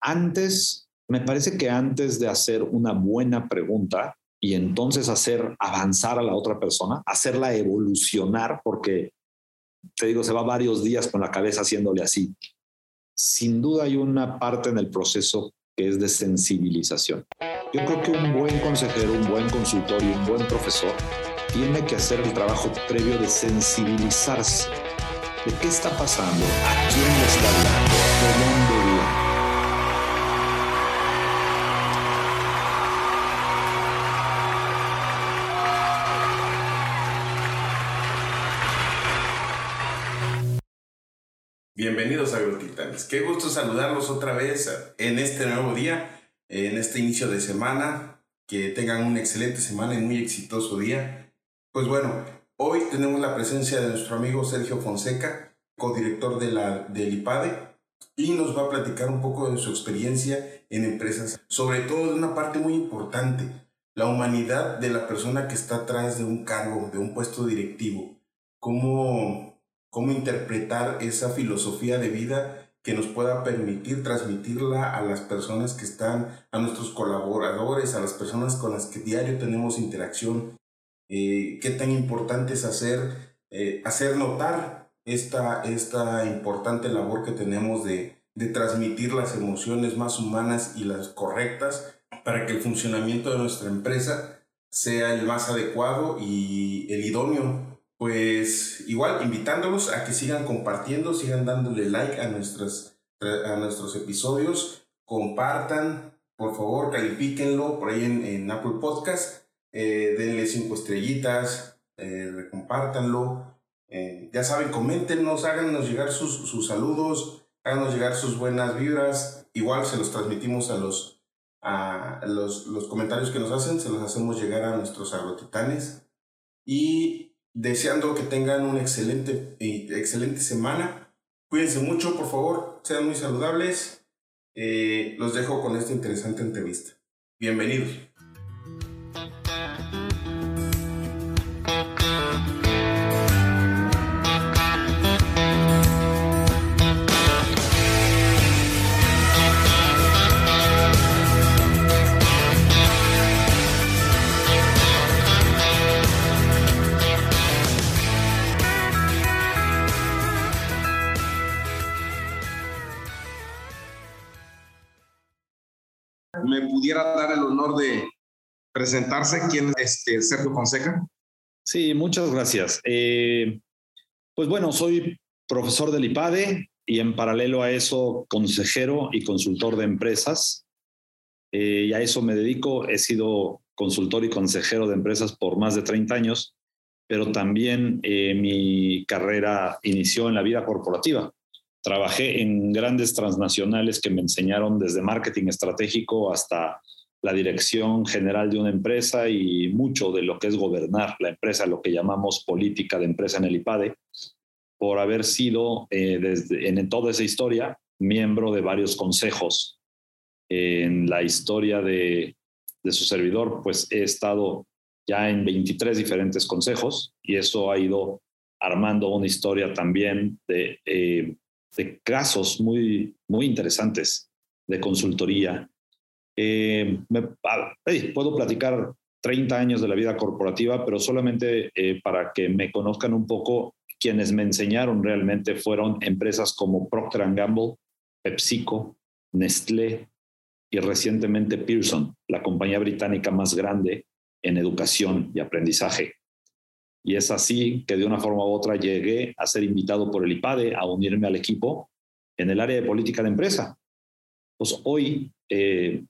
antes, me parece que antes de hacer una buena pregunta y entonces hacer avanzar a la otra persona, hacerla evolucionar, porque te digo, se va varios días con la cabeza haciéndole así. Sin duda hay una parte en el proceso que es de sensibilización. Yo creo que un buen consejero, un buen consultor y un buen profesor tiene que hacer el trabajo previo de sensibilizarse. ¿De qué está pasando? ¿A quién le está hablando? Bienvenidos a Agrotitanes. Qué gusto saludarlos otra vez en este nuevo día, en este inicio de semana. Que tengan una excelente semana y muy exitoso día. Pues bueno, hoy tenemos la presencia de nuestro amigo Sergio Fonseca, codirector de la, del IPADE, y nos va a platicar un poco de su experiencia en empresas, sobre todo de una parte muy importante, la humanidad de la persona que está atrás de un cargo, de un puesto directivo. Cómo cómo interpretar esa filosofía de vida que nos pueda permitir transmitirla a las personas que están, a nuestros colaboradores, a las personas con las que diario tenemos interacción. Eh, qué tan importante es hacer, eh, hacer notar esta, esta importante labor que tenemos de, de transmitir las emociones más humanas y las correctas para que el funcionamiento de nuestra empresa sea el más adecuado y el idóneo pues igual invitándolos a que sigan compartiendo, sigan dándole like a, a nuestros episodios, compartan, por favor, califíquenlo por ahí en, Apple Podcast, eh, denle cinco estrellitas, eh. Eh, ya saben, coméntenos, háganos llegar sus, sus saludos, háganos llegar sus buenas vibras. Igual se los transmitimos a los, a los, los comentarios que nos hacen, se los hacemos llegar a nuestros agrotitanes. Y deseando que tengan una excelente, excelente semana. Cuídense mucho, por favor, sean muy saludables. Eh, los dejo con esta interesante entrevista. Bienvenidos. Pudiera dar el honor de presentarse. ¿Quién es este, Sergio Fonseca? Sí, muchas gracias. Eh, pues bueno, soy profesor del IPADE y en paralelo a eso consejero y consultor de empresas. Eh, y a eso me dedico. He sido consultor y consejero de empresas por más de 30 años, pero también eh, mi carrera inició en la vida corporativa. Trabajé en grandes transnacionales que me enseñaron desde marketing estratégico hasta la dirección general de una empresa y mucho de lo que es gobernar la empresa, lo que llamamos política de empresa en el IPADE, por haber sido eh, desde, en toda esa historia miembro de varios consejos. En la historia de, de su servidor, pues he estado ya en 23 diferentes consejos y eso ha ido armando una historia también de eh, de casos muy, muy interesantes de consultoría. Eh, puedo platicar 30 años de la vida corporativa, pero solamente eh, para que me conozcan un poco, quienes me enseñaron realmente fueron empresas como Procter Gamble, PepsiCo, Nestlé y recientemente Pearson, la compañía británica más grande en educación y aprendizaje. Y es así que de una forma u otra llegué a ser invitado por el IPADE a unirme al equipo en el área de política de empresa. Pues hoy, eh,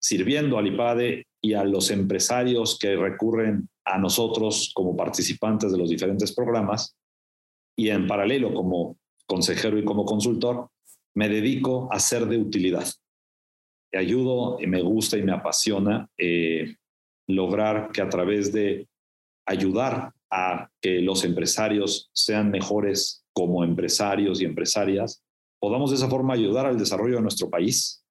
sirviendo al IPADE y a los empresarios que recurren a nosotros como participantes de los diferentes programas, y en paralelo como consejero y como consultor, me dedico a ser de utilidad. Ayudo y me gusta y me apasiona eh, lograr que a través de ayudar a que los empresarios sean mejores como empresarios y empresarias, podamos de esa forma ayudar al desarrollo de nuestro país,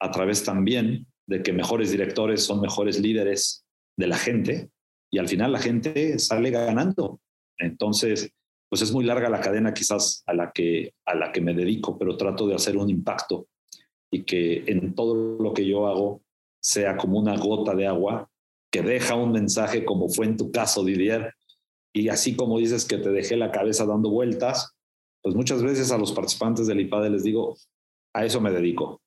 a través también de que mejores directores son mejores líderes de la gente y al final la gente sale ganando. Entonces, pues es muy larga la cadena quizás a la que, a la que me dedico, pero trato de hacer un impacto y que en todo lo que yo hago sea como una gota de agua que deja un mensaje como fue en tu caso, Didier. Y así como dices que te dejé la cabeza dando vueltas, pues muchas veces a los participantes del IPADE les digo, a eso me dedico,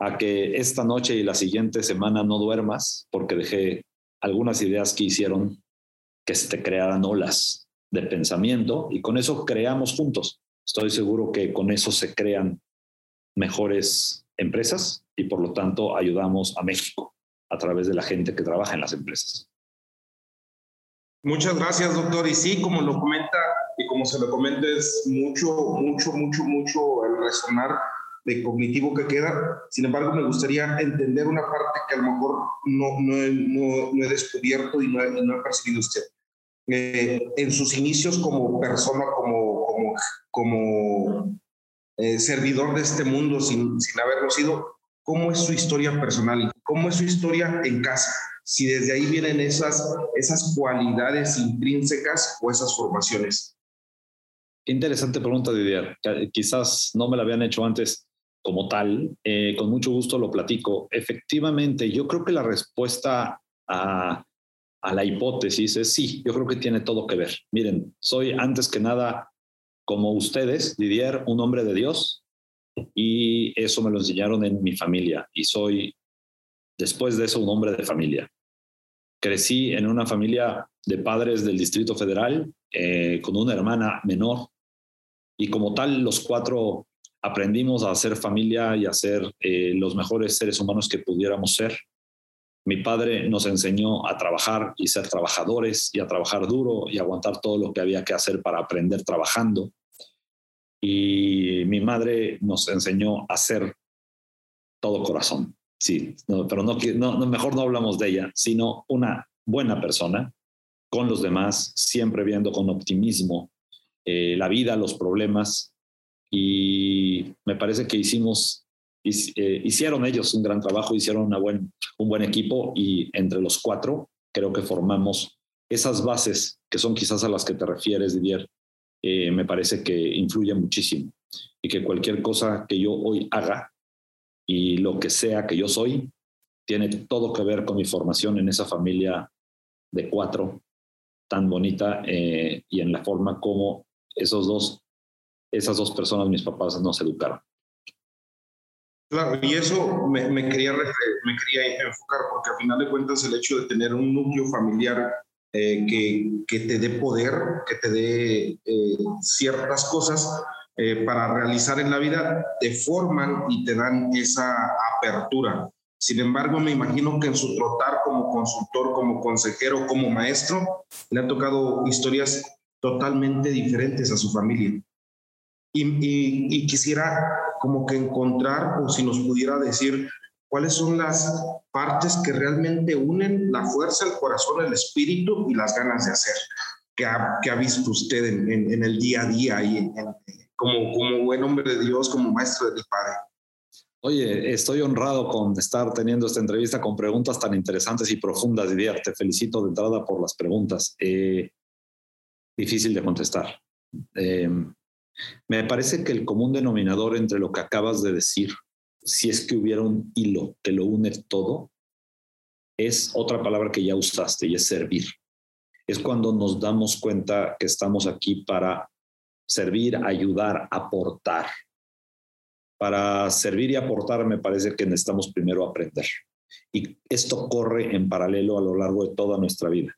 a que esta noche y la siguiente semana no duermas porque dejé algunas ideas que hicieron que se te crearan olas de pensamiento y con eso creamos juntos. Estoy seguro que con eso se crean mejores empresas y por lo tanto ayudamos a México a través de la gente que trabaja en las empresas. Muchas gracias, doctor. Y sí, como lo comenta y como se lo comenta, es mucho, mucho, mucho, mucho el resonar de cognitivo que queda. Sin embargo, me gustaría entender una parte que a lo mejor no, no, no, he descubierto y no, no ha percibido usted. Eh, en sus inicios como persona, como, como, como eh, servidor de este mundo sin, sin haberlo sido, ¿cómo es su historia personal cómo es su historia en casa? Si desde ahí vienen esas, esas cualidades intrínsecas o esas formaciones. Qué interesante pregunta, Didier. Quizás no me la habían hecho antes como tal. Eh, con mucho gusto lo platico. Efectivamente, yo creo que la respuesta a a la hipótesis es sí, yo creo que tiene todo que ver. Miren, soy antes que nada, como ustedes, Didier, un hombre de Dios, y eso me lo enseñaron en mi familia, y soy, después de eso, un hombre de familia. Crecí en una familia de padres del Distrito Federal, eh, con una hermana menor, y como tal, los cuatro aprendimos a hacer familia y a ser eh, los mejores seres humanos que pudiéramos ser. Mi padre nos enseñó a trabajar y ser trabajadores y a trabajar duro y aguantar todo lo que había que hacer para aprender trabajando. Y mi madre nos enseñó a ser todo corazón. Sí, pero no, no, mejor no hablamos de ella, sino una buena persona con los demás, siempre viendo con optimismo eh, la vida, los problemas. Y me parece que hicimos eh, hicieron ellos un gran trabajo, hicieron una buen, un buen equipo y entre los cuatro creo que formamos esas bases que son quizás a las que te refieres, Didier, eh, me parece que influyen muchísimo y que cualquier cosa que yo hoy haga y lo que sea que yo soy, tiene todo que ver con mi formación en esa familia de cuatro tan bonita eh, y en la forma como esos dos, esas dos personas, mis papás, nos educaron. Claro, y eso me, quería, me quería enfocar, porque al final de cuentas el hecho de tener un núcleo familiar eh, que, te dé poder, que te dé eh, ciertas cosas eh, para realizar en la vida, te forman y te dan esa apertura. Sin embargo, me imagino que en su trotar como consultor, como consejero, como maestro, le han tocado historias totalmente diferentes a su familia. Y, quisiera como que encontrar o si nos pudiera decir cuáles son las partes que realmente unen la fuerza, el corazón, el espíritu y las ganas de hacer que ha, ha visto usted en, en, el día a día y como, como buen hombre de Dios, como maestro del Padre. Oye, estoy honrado con estar teniendo esta entrevista con preguntas tan interesantes y profundas, Didier. Te felicito de entrada por las preguntas. Eh, difícil de contestar. Eh, me parece que el común denominador entre lo que acabas de decir, si es que hubiera un hilo que lo une todo, es otra palabra que ya usaste y es servir. Es cuando nos damos cuenta que estamos aquí para servir, ayudar, aportar. Para servir y aportar me parece que necesitamos primero aprender. Y esto corre en paralelo a lo largo de toda nuestra vida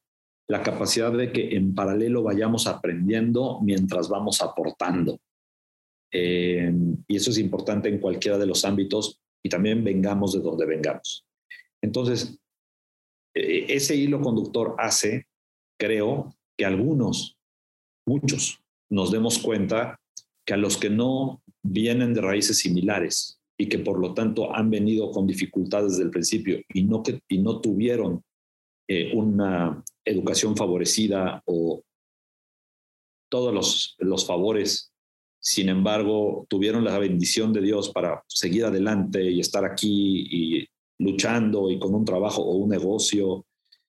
la capacidad de que en paralelo vayamos aprendiendo mientras vamos aportando. Eh, y eso es importante en cualquiera de los ámbitos y también vengamos de donde vengamos. Entonces, e, ese hilo conductor hace, creo, que algunos, muchos, nos demos cuenta que a los que no vienen de raíces similares y que por lo tanto han venido con dificultades desde el principio y no, que, y no tuvieron eh, una educación favorecida o todos los, los favores, sin embargo, tuvieron la bendición de Dios para seguir adelante y estar aquí y luchando y con un trabajo o un negocio,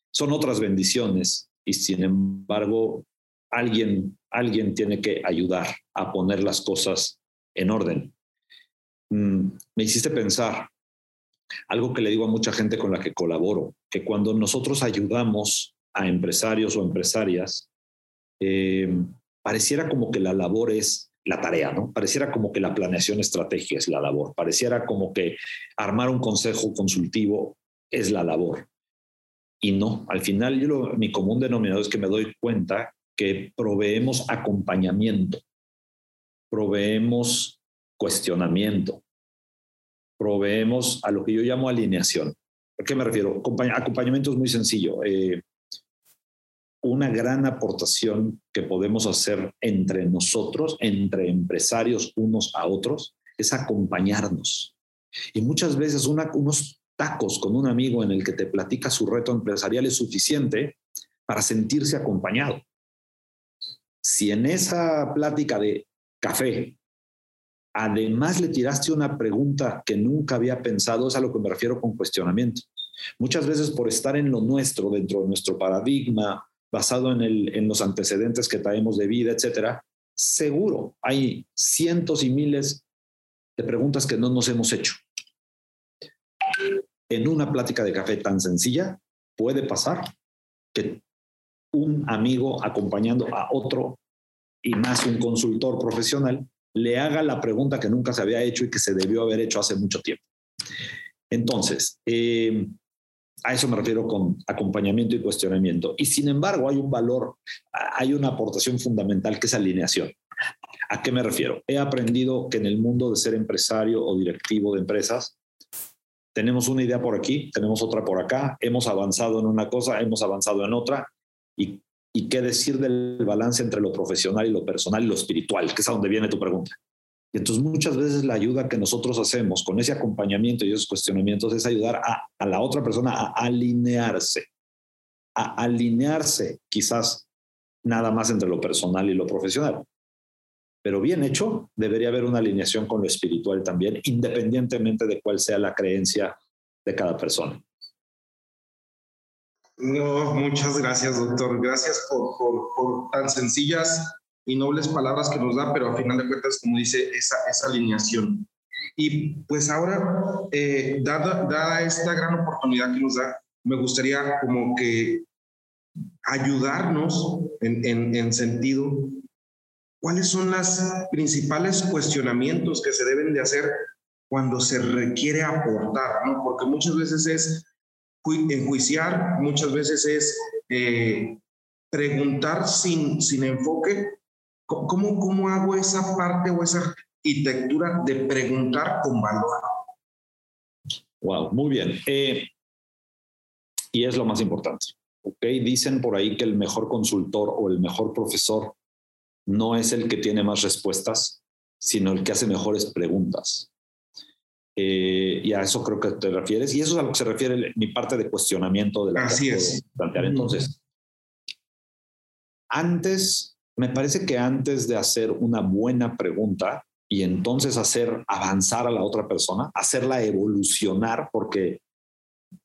son otras bendiciones y sin embargo, alguien, alguien tiene que ayudar a poner las cosas en orden. mm, me hiciste pensar algo que le digo a mucha gente con la que colaboro, que cuando nosotros ayudamos a empresarios o empresarias, eh, pareciera como que la labor es la tarea, ¿no? Pareciera como que la planeación estratégica es la labor, pareciera como que armar un consejo consultivo es la labor. Y no, al final yo mi común denominador es que me doy cuenta que proveemos acompañamiento, proveemos cuestionamiento, proveemos a lo que yo llamo alineación. ¿A qué me refiero? Acompañamiento es muy sencillo. Eh, una gran aportación que podemos hacer entre nosotros, entre empresarios unos a otros, es acompañarnos. Y muchas veces unos tacos con un amigo en el que te platica su reto empresarial es suficiente para sentirse acompañado. Si en esa plática de café, además le tiraste una pregunta que nunca había pensado, es a lo que me refiero con cuestionamiento. Muchas veces por estar en lo nuestro, dentro de nuestro paradigma, basado en, los antecedentes que traemos de vida, etcétera, seguro hay cientos y miles de preguntas que no nos hemos hecho. En una plática de café tan sencilla, puede pasar que un amigo acompañando a otro y más un consultor profesional le haga la pregunta que nunca se había hecho y que se debió haber hecho hace mucho tiempo. Entonces, eh, a eso me refiero con acompañamiento y cuestionamiento. Y sin embargo, hay un valor, hay una aportación fundamental que es alineación. ¿A qué me refiero? He aprendido que en el mundo de ser empresario o directivo de empresas, tenemos una idea por aquí, tenemos otra por acá, hemos avanzado en una cosa, hemos avanzado en otra, y, y qué decir del balance entre lo profesional y lo personal y lo espiritual, que es a donde viene tu pregunta. Y entonces muchas veces la ayuda que nosotros hacemos con ese acompañamiento y esos cuestionamientos es ayudar a, la otra persona a alinearse, a alinearse quizás nada más entre lo personal y lo profesional. Pero bien hecho, debería haber una alineación con lo espiritual también, independientemente de cuál sea la creencia de cada persona. No, muchas gracias, doctor. Gracias por, por, por tan sencillas y nobles palabras que nos da, pero a final de cuentas, como dice, esa, esa alineación. Y pues ahora, eh, dada, dada esta gran oportunidad que nos da, me gustaría como que ayudarnos en, en, en sentido, ¿cuáles son los principales cuestionamientos que se deben de hacer cuando se requiere aportar? ¿no? Porque muchas veces es enjuiciar, muchas veces es eh, preguntar sin, sin enfoque ¿Cómo, ¿Cómo hago esa parte o esa arquitectura de preguntar con valor? Wow, muy bien. Eh, y es lo más importante. ¿ok? Dicen por ahí que el mejor consultor o el mejor profesor no es el que tiene más respuestas, sino el que hace mejores preguntas. Eh, y a eso creo que te refieres. Y eso es a lo que se refiere mi parte de cuestionamiento de la Así es. plantear. Entonces, antes me parece que antes de hacer una buena pregunta y entonces hacer avanzar a la otra persona, hacerla evolucionar, porque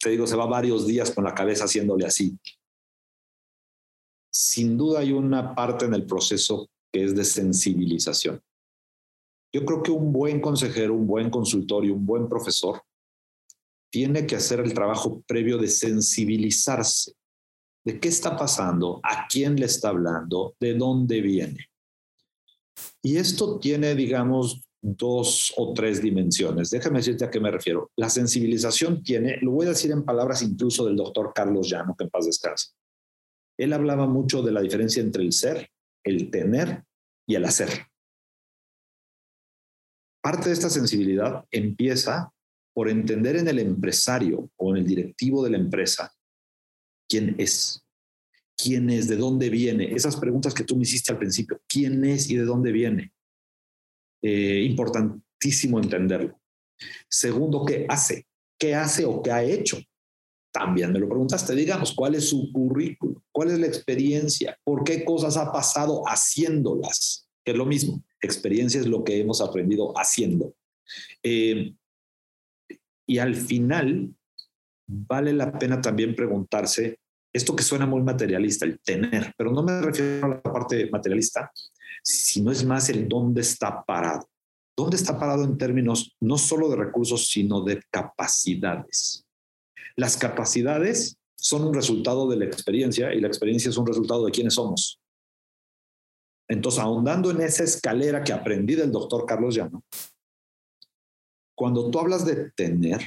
te digo, se va varios días con la cabeza haciéndole así. Sin duda hay una parte en el proceso que es de sensibilización. Yo creo que un buen consejero, un buen consultor y un buen profesor tiene que hacer el trabajo previo de sensibilizarse de qué está pasando, a quién le está hablando, de dónde viene. Y esto tiene, digamos, dos o tres dimensiones. Déjame decirte a qué me refiero. La sensibilización tiene, lo voy a decir en palabras incluso del doctor Carlos Llano, que en paz descanse. Él hablaba mucho de la diferencia entre el ser, el tener y el hacer. Parte de esta sensibilidad empieza por entender en el empresario o en el directivo de la empresa quién es, quién es, de dónde viene. Esas preguntas que tú me hiciste al principio, quién es y de dónde viene. Eh, importantísimo entenderlo. Segundo, ¿qué hace? ¿Qué hace o qué ha hecho? También me lo preguntaste, digamos, ¿cuál es su currículum? ¿Cuál es la experiencia? ¿Por qué cosas ha pasado haciéndolas? Que es lo mismo, experiencia es lo que hemos aprendido haciendo. Eh, y al final, vale la pena también preguntarse esto que suena muy materialista, el tener, pero no me refiero a la parte materialista, sino es más el dónde está parado. ¿Dónde está parado en términos no solo de recursos, sino de capacidades? Las capacidades son un resultado de la experiencia y la experiencia es un resultado de quiénes somos. Entonces, ahondando en esa escalera que aprendí del doctor Carlos Llano, cuando tú hablas de tener,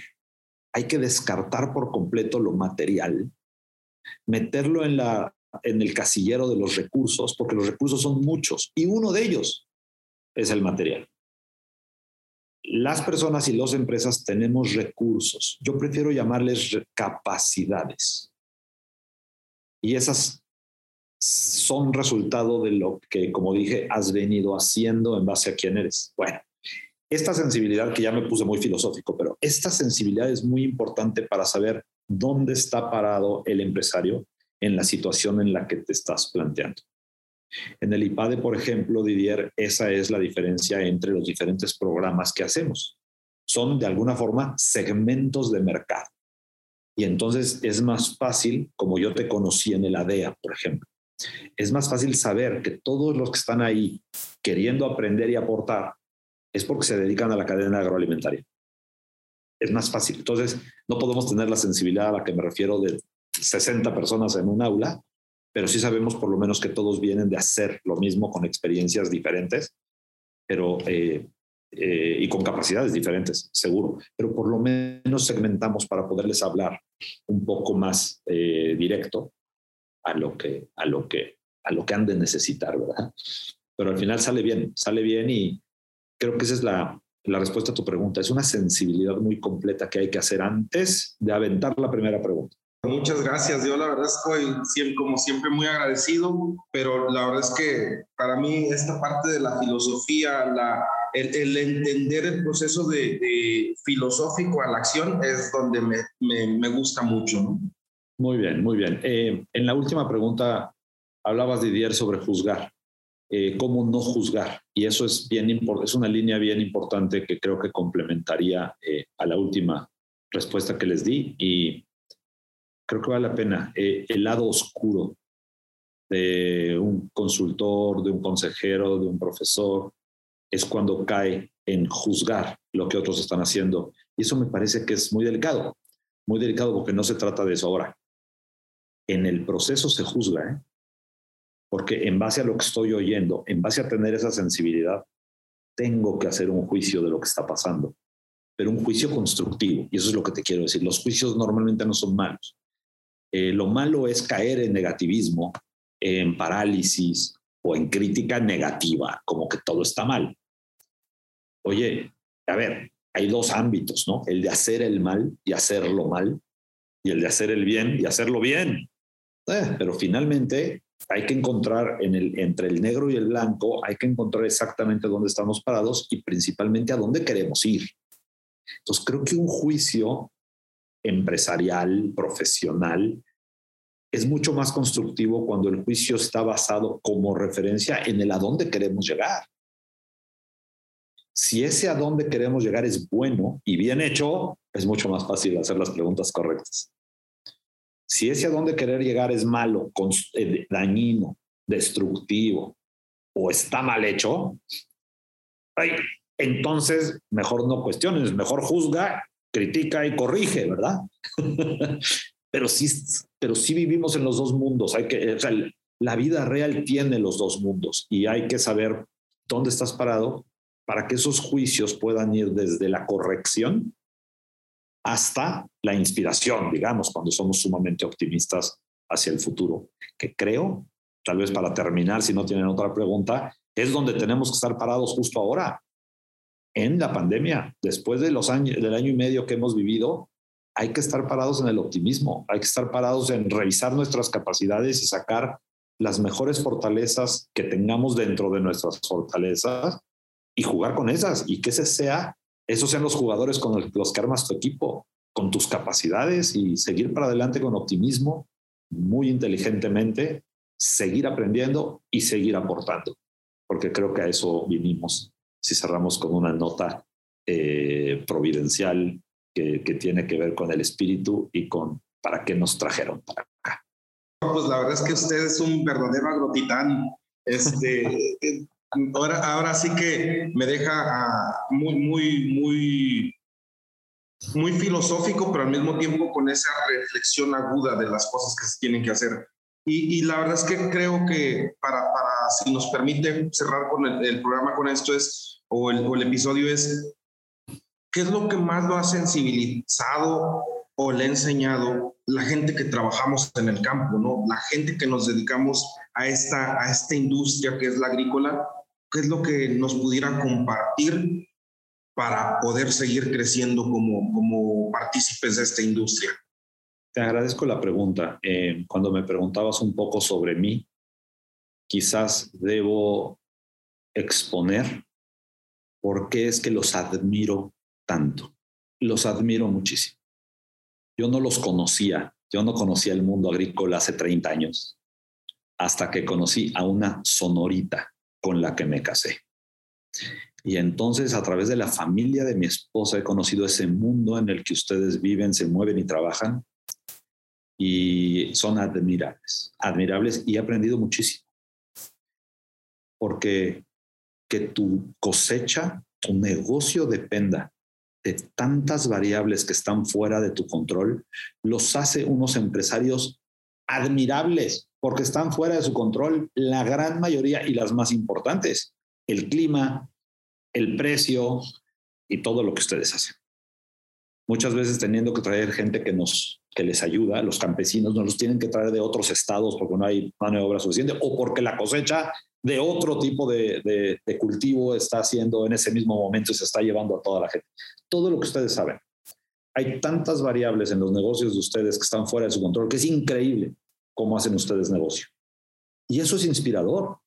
hay que descartar por completo lo material, meterlo en, la, en el casillero de los recursos, porque los recursos son muchos y uno de ellos es el material. Las personas y las empresas tenemos recursos. Yo prefiero llamarles capacidades. Y esas son resultado de lo que, como dije, has venido haciendo en base a quién eres. Bueno, esta sensibilidad, que ya me puse muy filosófico, pero esta sensibilidad es muy importante para saber dónde está parado el empresario en la situación en la que te estás planteando. En el IPADE, por ejemplo, Didier, esa es la diferencia entre los diferentes programas que hacemos. Son de alguna forma segmentos de mercado. Y entonces es más fácil, como yo te conocí en el ADEA, por ejemplo, es más fácil saber que todos los que están ahí queriendo aprender y aportar es porque se dedican a la cadena agroalimentaria. Es más fácil. Entonces, no podemos tener la sensibilidad a la que me refiero de 60 personas en un aula, pero sí sabemos por lo menos que todos vienen de hacer lo mismo con experiencias diferentes, pero eh, eh, y con capacidades diferentes, seguro. Pero por lo menos segmentamos para poderles hablar un poco más eh, directo a lo que a lo que a lo que han de necesitar, ¿verdad? Pero al final sale bien, sale bien y creo que esa es la, la respuesta a tu pregunta. Es una sensibilidad muy completa que hay que hacer antes de aventar la primera pregunta. Muchas gracias. Yo la verdad estoy como siempre muy agradecido, pero la verdad es que para mí esta parte de la filosofía, la, el, entender el proceso de, filosófico a la acción es donde me, me, gusta mucho. Muy bien, muy bien. Eh, en la última pregunta hablabas, Didier, sobre juzgar. Eh, cómo no juzgar. Y eso es, bien es una línea bien importante que creo que complementaría eh, a la última respuesta que les di. Y creo que vale la pena. Eh, el lado oscuro de un consultor, de un consejero, de un profesor, es cuando cae en juzgar lo que otros están haciendo. Y eso me parece que es muy delicado, muy delicado porque no se trata de eso ahora. En el proceso se juzga, ¿eh? Porque en base a lo que estoy oyendo, en base a tener esa sensibilidad, tengo que hacer un juicio de lo que está pasando, pero un juicio constructivo. Y eso es lo que te quiero decir. Los juicios normalmente no son malos. Eh, lo malo es caer en negativismo, en parálisis o en crítica negativa, como que todo está mal. Oye, a ver, hay dos ámbitos, ¿no? El de hacer el mal y hacerlo mal, y el de hacer el bien y hacerlo bien. Eh, pero finalmente hay que encontrar en el, entre el negro y el blanco, hay que encontrar exactamente dónde estamos parados y principalmente a dónde queremos ir. Entonces, creo que un juicio empresarial, profesional, es mucho más constructivo cuando el juicio está basado como referencia en el a dónde queremos llegar. Si ese a dónde queremos llegar es bueno y bien hecho, es mucho más fácil hacer las preguntas correctas. Si ese a dónde querer llegar es malo, eh, dañino, destructivo o está mal hecho, entonces mejor no cuestiones, mejor juzga, critica y corrige, ¿verdad? pero sí, pero sí vivimos en los dos mundos. Hay la vida real tiene los dos mundos y hay que saber dónde estás parado para que esos juicios puedan ir desde la corrección hasta la inspiración, digamos, cuando somos sumamente optimistas hacia el futuro, que creo, tal vez para terminar, si no tienen otra pregunta, es donde tenemos que estar parados justo ahora, en la pandemia, después de los años, del año y medio que hemos vivido, hay que estar parados en el optimismo, hay que estar parados en revisar nuestras capacidades y sacar las mejores fortalezas que tengamos dentro de nuestras fortalezas y jugar con esas y que ese sea esos sean los jugadores con los que armas tu equipo, con tus capacidades y seguir para adelante con optimismo, muy inteligentemente, seguir aprendiendo y seguir aportando, porque creo que a eso vinimos. Si cerramos con una nota eh, providencial que, que, tiene que ver con el espíritu y con para qué nos trajeron para acá. Pues la verdad es que usted es un verdadero agrotitán. Este, ahora, ahora sí que me deja ah, muy, muy, muy, muy filosófico, pero al mismo tiempo con esa reflexión aguda de las cosas que se tienen que hacer. Y, la verdad es que creo que para, para si nos permite cerrar con el, programa con esto es, o el, o el episodio es, ¿qué es lo que más lo ha sensibilizado o le ha enseñado la gente que trabajamos en el campo, ¿no? La gente que nos dedicamos a esta, a esta industria que es la agrícola, ¿qué es lo que nos pudiera compartir para poder seguir creciendo como, como partícipes de esta industria? Te agradezco la pregunta. Eh, cuando me preguntabas un poco sobre mí, quizás debo exponer por qué es que los admiro tanto. Los admiro muchísimo. Yo no los conocía, yo no conocía el mundo agrícola hace 30 años, hasta que conocí a una sonorita con la que me casé. Y entonces a través de la familia de mi esposa he conocido ese mundo en el que ustedes viven, se mueven y trabajan y son admirables, admirables y he aprendido muchísimo. Porque que tu cosecha, tu negocio dependa de tantas variables que están fuera de tu control, los hace unos empresarios admirables porque están fuera de su control la gran mayoría y las más importantes, el clima, el precio y todo lo que ustedes hacen. Muchas veces teniendo que traer gente que nos que les ayuda, los campesinos no los tienen que traer de otros estados porque no hay mano de obra suficiente o porque la cosecha de otro tipo de, de, cultivo está haciendo en ese mismo momento y se está llevando a toda la gente. Todo lo que ustedes saben. Hay tantas variables en los negocios de ustedes que están fuera de su control que es increíble cómo hacen ustedes negocio. Y eso es inspirador.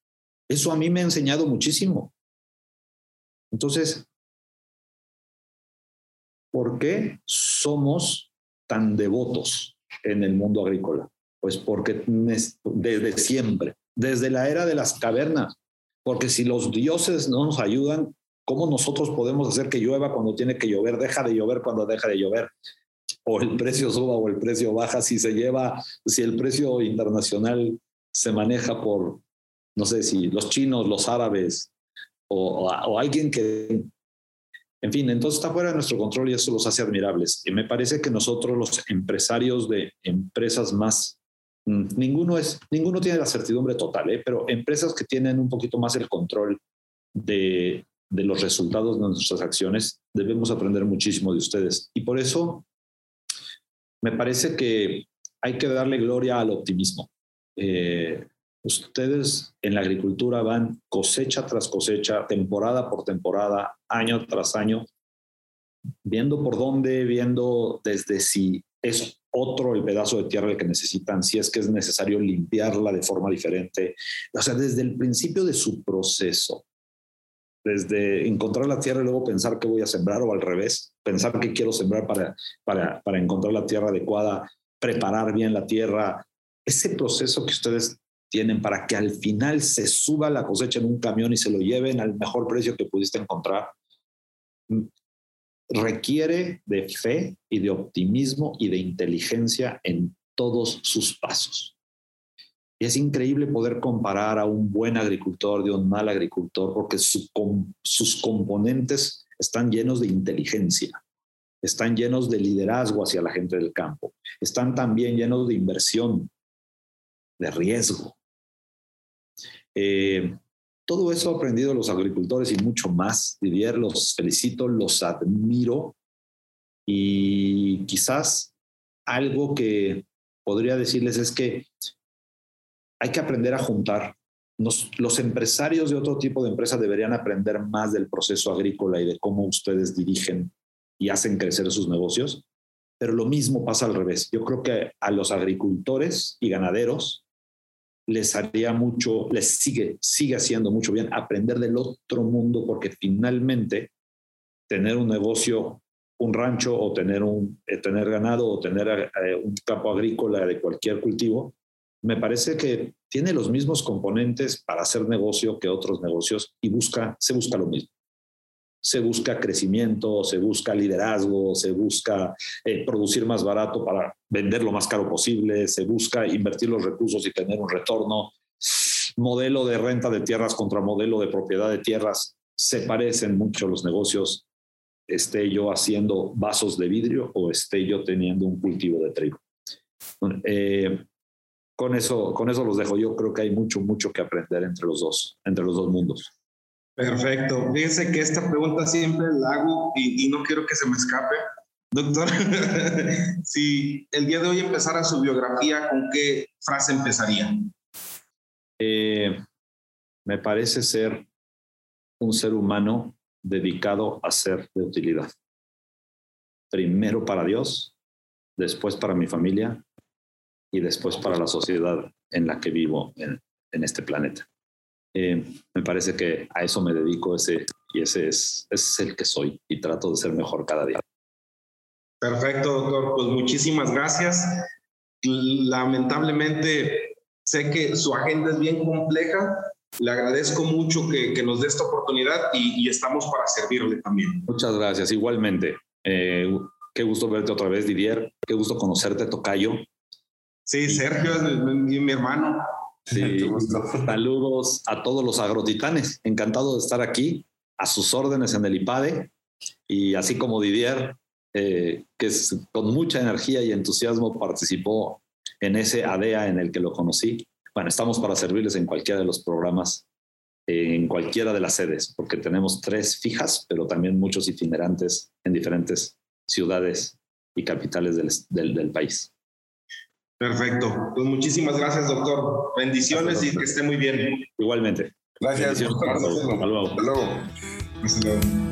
Eso a mí me ha enseñado muchísimo. Entonces, ¿por qué somos tan devotos en el mundo agrícola? Pues porque desde siempre, desde la era de las cavernas, porque si los dioses no nos ayudan, ¿cómo nosotros podemos hacer que llueva cuando tiene que llover? Deja de llover cuando deja de llover. O el precio suba o el precio baja, si se lleva, si el precio internacional se maneja por, no sé si los chinos, los árabes o, o alguien que en fin, entonces está fuera de nuestro control y eso los hace admirables. Y me parece que nosotros, los empresarios de empresas más, mm, ninguno, es, ninguno tiene la certidumbre total, ¿eh? pero empresas que tienen un poquito más el control de, de los resultados de nuestras acciones, debemos aprender muchísimo de ustedes. Y por eso me parece que hay que darle gloria al optimismo. Eh, Ustedes en la agricultura van cosecha tras cosecha, temporada por temporada, año tras año, viendo por dónde, viendo desde si es otro el pedazo de tierra que necesitan, si es que es necesario limpiarla de forma diferente. O sea, desde el principio de su proceso, desde encontrar la tierra y luego pensar qué voy a sembrar o al revés, pensar qué quiero sembrar para, para, para encontrar la tierra adecuada, preparar bien la tierra. Ese proceso que ustedes tienen para que al final se suba la cosecha en un camión y se lo lleven al mejor precio que pudiste encontrar, mm, requiere de fe y de optimismo y de inteligencia en todos sus pasos. Y es increíble poder comparar a un buen agricultor de un mal agricultor porque sus componentes están llenos de inteligencia, están llenos de liderazgo hacia la gente del campo, están también llenos de inversión, de riesgo, eh, todo eso he aprendido los agricultores y mucho más. Didier, los felicito, los admiro y quizás algo que podría decirles es que hay que aprender a juntar. los empresarios de otro tipo de empresa deberían aprender más del proceso agrícola y de cómo ustedes dirigen y hacen crecer sus negocios, pero lo mismo pasa al revés. Yo creo que a los agricultores y ganaderos les haría mucho, les sigue, sigue haciendo mucho bien aprender del otro mundo, porque finalmente tener un negocio, un rancho o tener, un, eh, tener ganado o tener eh, un campo agrícola de cualquier cultivo, me parece que tiene los mismos componentes para hacer negocio que otros negocios y busca, se busca lo mismo se busca crecimiento, se busca liderazgo, se busca eh, producir más barato para vender lo más caro posible, se busca invertir los recursos y tener un retorno. modelo de renta de tierras contra modelo de propiedad de tierras, se parecen mucho los negocios, esté yo haciendo vasos de vidrio o esté yo teniendo un cultivo de trigo. Eh, con, eso, con eso los dejo. Yo creo que hay mucho, mucho que aprender entre los dos, entre los dos mundos. Perfecto. Fíjense que esta pregunta siempre la hago y, y no quiero que se me escape. Doctor, si el día de hoy empezara su biografía, ¿con qué frase empezaría? Eh, me parece ser un ser humano dedicado a ser de utilidad. Primero para Dios, después para mi familia y después para la sociedad en la que vivo en, este planeta. Eh, me parece que a eso me dedico ese, y ese es, ese es el que soy y trato de ser mejor cada día. Perfecto, doctor. Pues muchísimas gracias. Lamentablemente sé que su agenda es bien compleja. Le agradezco mucho que, nos dé esta oportunidad y, estamos para servirle también. Muchas gracias. Igualmente. Eh, qué gusto verte otra vez, Didier. Qué gusto conocerte, Tocayo. Sí, Sergio es mi, hermano. Sí, saludos a todos los agrotitanes. Encantado de estar aquí, a sus órdenes en el IPADE. Y así como Didier, eh, que con mucha energía y entusiasmo participó en ese ADEA en el que lo conocí. Bueno, estamos para servirles en cualquiera de los programas, en cualquiera de las sedes, porque tenemos tres fijas, pero también muchos itinerantes en diferentes ciudades y capitales del, del, país. Perfecto. Pues muchísimas gracias, doctor. Bendiciones y que esté muy bien. Igualmente. Gracias. Hasta luego. Hasta luego.